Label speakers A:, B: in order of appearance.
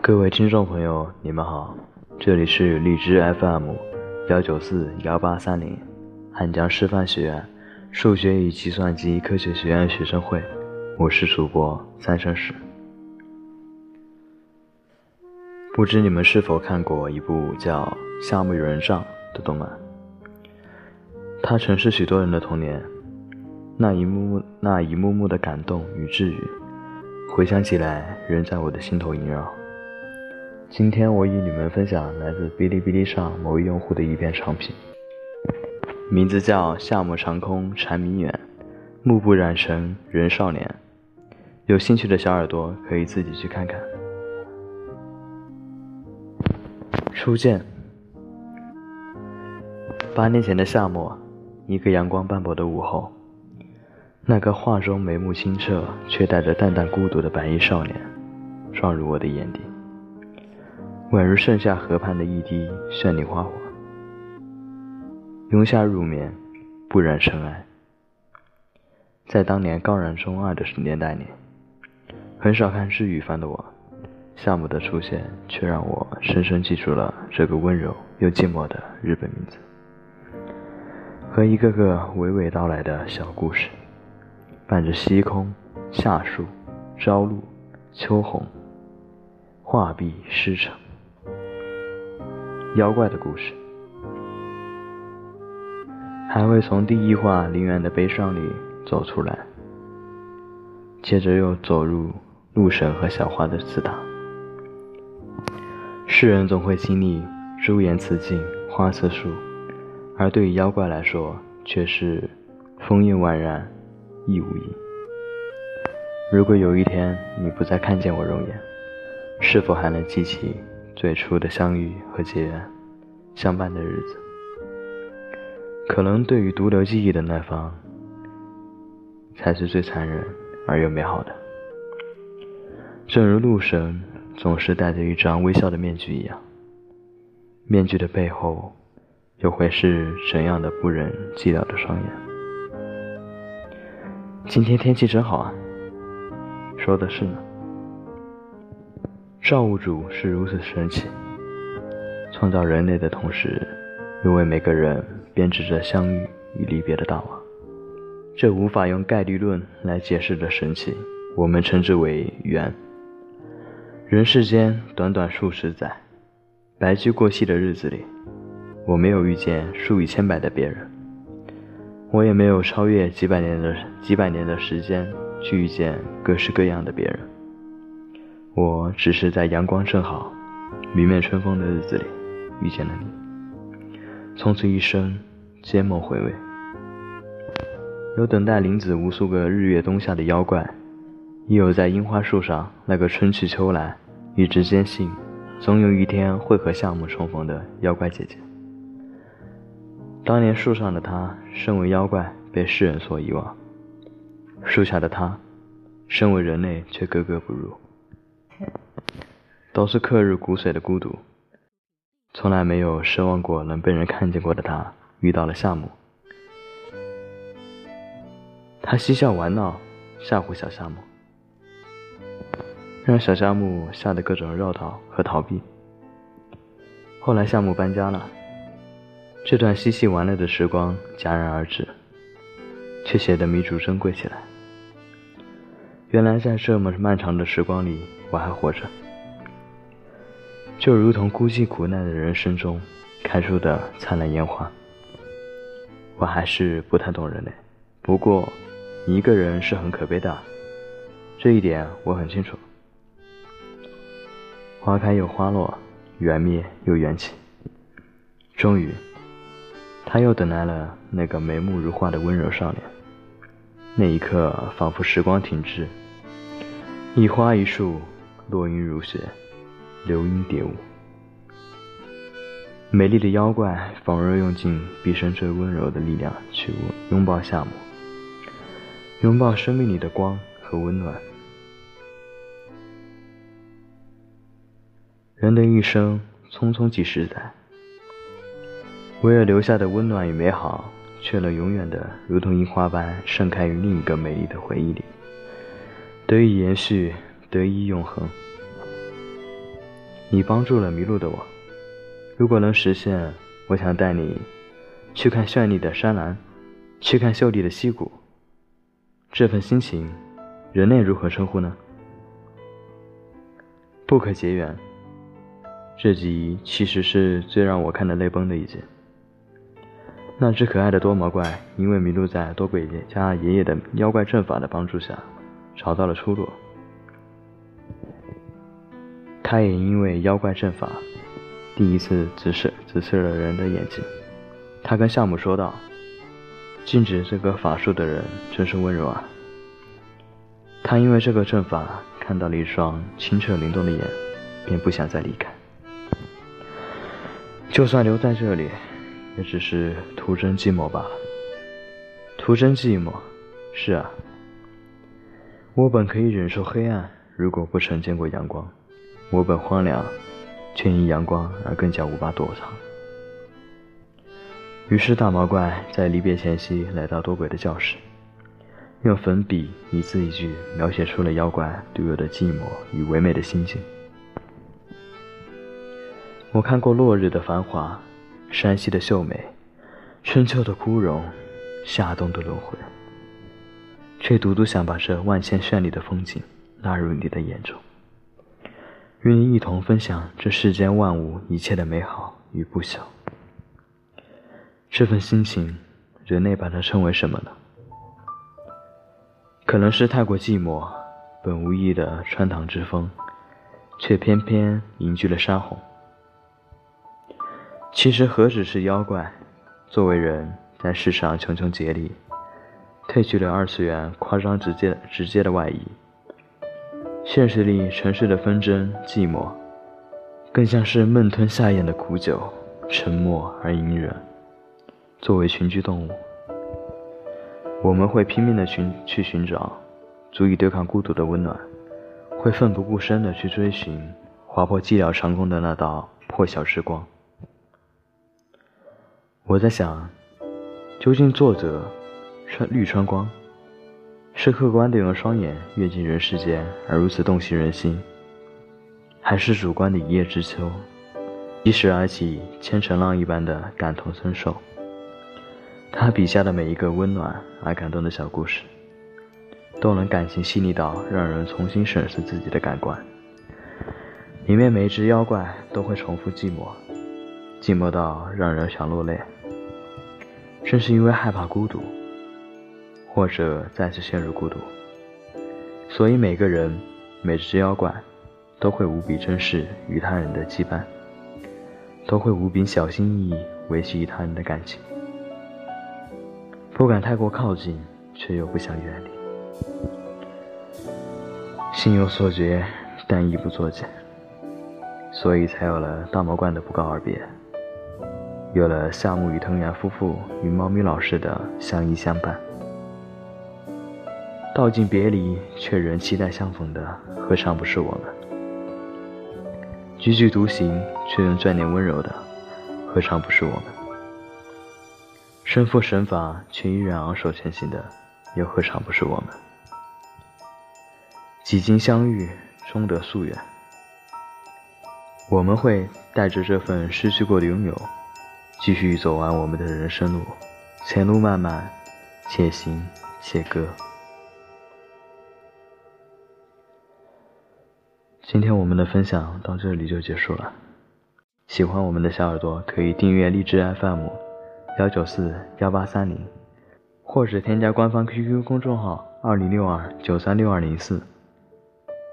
A: 各位听众朋友，你们好，这里是荔枝 FM 幺九四幺八三零，汉江师范学院数学与计算机科学学院学生会，我是主播三生石。不知你们是否看过一部叫《夏目友人帐》的动漫？它曾是许多人的童年，那一幕幕、那一幕幕的感动与治愈，回想起来仍在我的心头萦绕。今天我与你们分享来自哔哩哔哩上某位用户的一篇长评，名字叫“夏目长空蝉鸣远，目不染成人少年”。有兴趣的小耳朵可以自己去看看。初见，八年前的夏末，一个阳光斑驳的午后，那个画中眉目清澈却带着淡淡孤独的白衣少年，撞入我的眼底。宛如盛夏河畔的一滴绚丽花火，拥下入眠，不染尘埃。在当年高燃中二的年代里，很少看日语番的我，夏目的出现却让我深深记住了这个温柔又寂寞的日本名字，和一个个娓娓道来的小故事，伴着西空、夏树、朝露、秋红，画壁诗成。妖怪的故事，还未从第一话林远的悲伤里走出来，接着又走入鹿神和小花的刺塔。世人总会经历朱颜辞镜、花似树，而对于妖怪来说，却是风韵宛然，亦无影。如果有一天你不再看见我容颜，是否还能记起？最初的相遇和结缘，相伴的日子，可能对于独留记忆的那方，才是最残忍而又美好的。正如鹿神总是戴着一张微笑的面具一样，面具的背后，又会是怎样的不忍寂寥的双眼？今天天气真好啊，说的是呢。造物主是如此神奇，创造人类的同时，又为每个人编织着相遇与离别的大网。这无法用概率论来解释的神奇，我们称之为缘。人世间短短数十载，白驹过隙的日子里，我没有遇见数以千百的别人，我也没有超越几百年的几百年的时间去遇见各式各样的别人。我只是在阳光正好、明媚春风的日子里遇见了你，从此一生皆梦回味。有等待林子无数个日月冬夏的妖怪，亦有在樱花树上那个春去秋来，一直坚信总有一天会和夏目重逢的妖怪姐姐。当年树上的他，身为妖怪被世人所遗忘；树下的他，身为人类却格格不入。都是刻入骨髓的孤独，从来没有奢望过能被人看见过的他，遇到了夏目。他嬉笑玩闹，吓唬小夏目，让小夏目吓得各种绕道和逃避。后来夏目搬家了，这段嬉戏玩乐的时光戛然而止，却显得弥足珍贵起来。原来在这么漫长的时光里。我还活着，就如同孤寂苦难的人生中开出的灿烂烟花。我还是不太懂人类，不过一个人是很可悲的，这一点我很清楚。花开又花落，缘灭又缘起，终于，他又等来了那个眉目如画的温柔少年。那一刻，仿佛时光停滞，一花一树。落英如雪，流莺蝶舞。美丽的妖怪仿若用尽毕生最温柔的力量去拥抱夏目，拥抱生命里的光和温暖。人的一生匆匆几十载，唯有留下的温暖与美好，却能永远的如同樱花般盛开于另一个美丽的回忆里，得以延续，得以永恒。你帮助了迷路的我，如果能实现，我想带你去看绚丽的山岚，去看秀丽的溪谷。这份心情，人类如何称呼呢？不可结缘。这集其实是最让我看的泪崩的一集。那只可爱的多毛怪，因为迷路在多鬼家爷爷的妖怪阵法的帮助下，找到了出路。他也因为妖怪阵法，第一次直视直视了人的眼睛。他跟夏母说道：“禁止这个法术的人真是温柔啊。”他因为这个阵法看到了一双清澈灵动的眼，便不想再离开。就算留在这里，也只是徒增寂寞罢了。徒增寂寞，是啊。我本可以忍受黑暗，如果不曾见过阳光；我本荒凉，却因阳光而更加无法躲藏。于是大毛怪在离别前夕来到多鬼的教室，用粉笔一字一句描写出了妖怪独有的寂寞与唯美的心境。我看过落日的繁华，山西的秀美，春秋的枯荣，夏冬的轮回，却独独想把这万千绚丽的风景纳入你的眼中，与你一同分享这世间万物一切的美好与不朽。这份心情，人类把它称为什么呢？可能是太过寂寞，本无意的穿堂之风，却偏偏凝聚了山洪。其实何止是妖怪，作为人在世上穷穷竭力，褪去了二次元夸张直接直接的外衣，现实里城市的纷争寂寞，更像是闷吞下咽的苦酒，沉默而隐忍。作为群居动物，我们会拼命的寻去寻找足以对抗孤独的温暖，会奋不顾身的去追寻划破寂寥长空的那道破晓之光。我在想，究竟作者穿绿川光是客观的用双眼阅尽人世间而如此洞悉人心，还是主观的一叶知秋，一时而起千层浪一般的感同身受？他笔下的每一个温暖而感动的小故事，都能感情细腻到让人重新审视自己的感官。里面每一只妖怪都会重复寂寞。寂寞到让人想落泪，正是因为害怕孤独，或者再次陷入孤独，所以每个人、每只妖怪都会无比珍视与他人的羁绊，都会无比小心翼翼维系与他人的感情，不敢太过靠近，却又不想远离，心有所觉，但亦不作茧，所以才有了大魔怪的不告而别。有了夏目与藤原夫妇与猫咪老师的相依相伴，道尽别离却仍期待相逢的，何尝不是我们？踽踽独行却仍眷恋温柔的，何尝不是我们？身负神法却依然昂首前行的，又何尝不是我们？几经相遇，终得夙愿。我们会带着这份失去过的拥有。继续走完我们的人生路，前路漫漫，且行且歌。今天我们的分享到这里就结束了。喜欢我们的小耳朵可以订阅荔枝 FM 幺九四幺八三零，或者添加官方 QQ 公众号二零六二九三六二零四。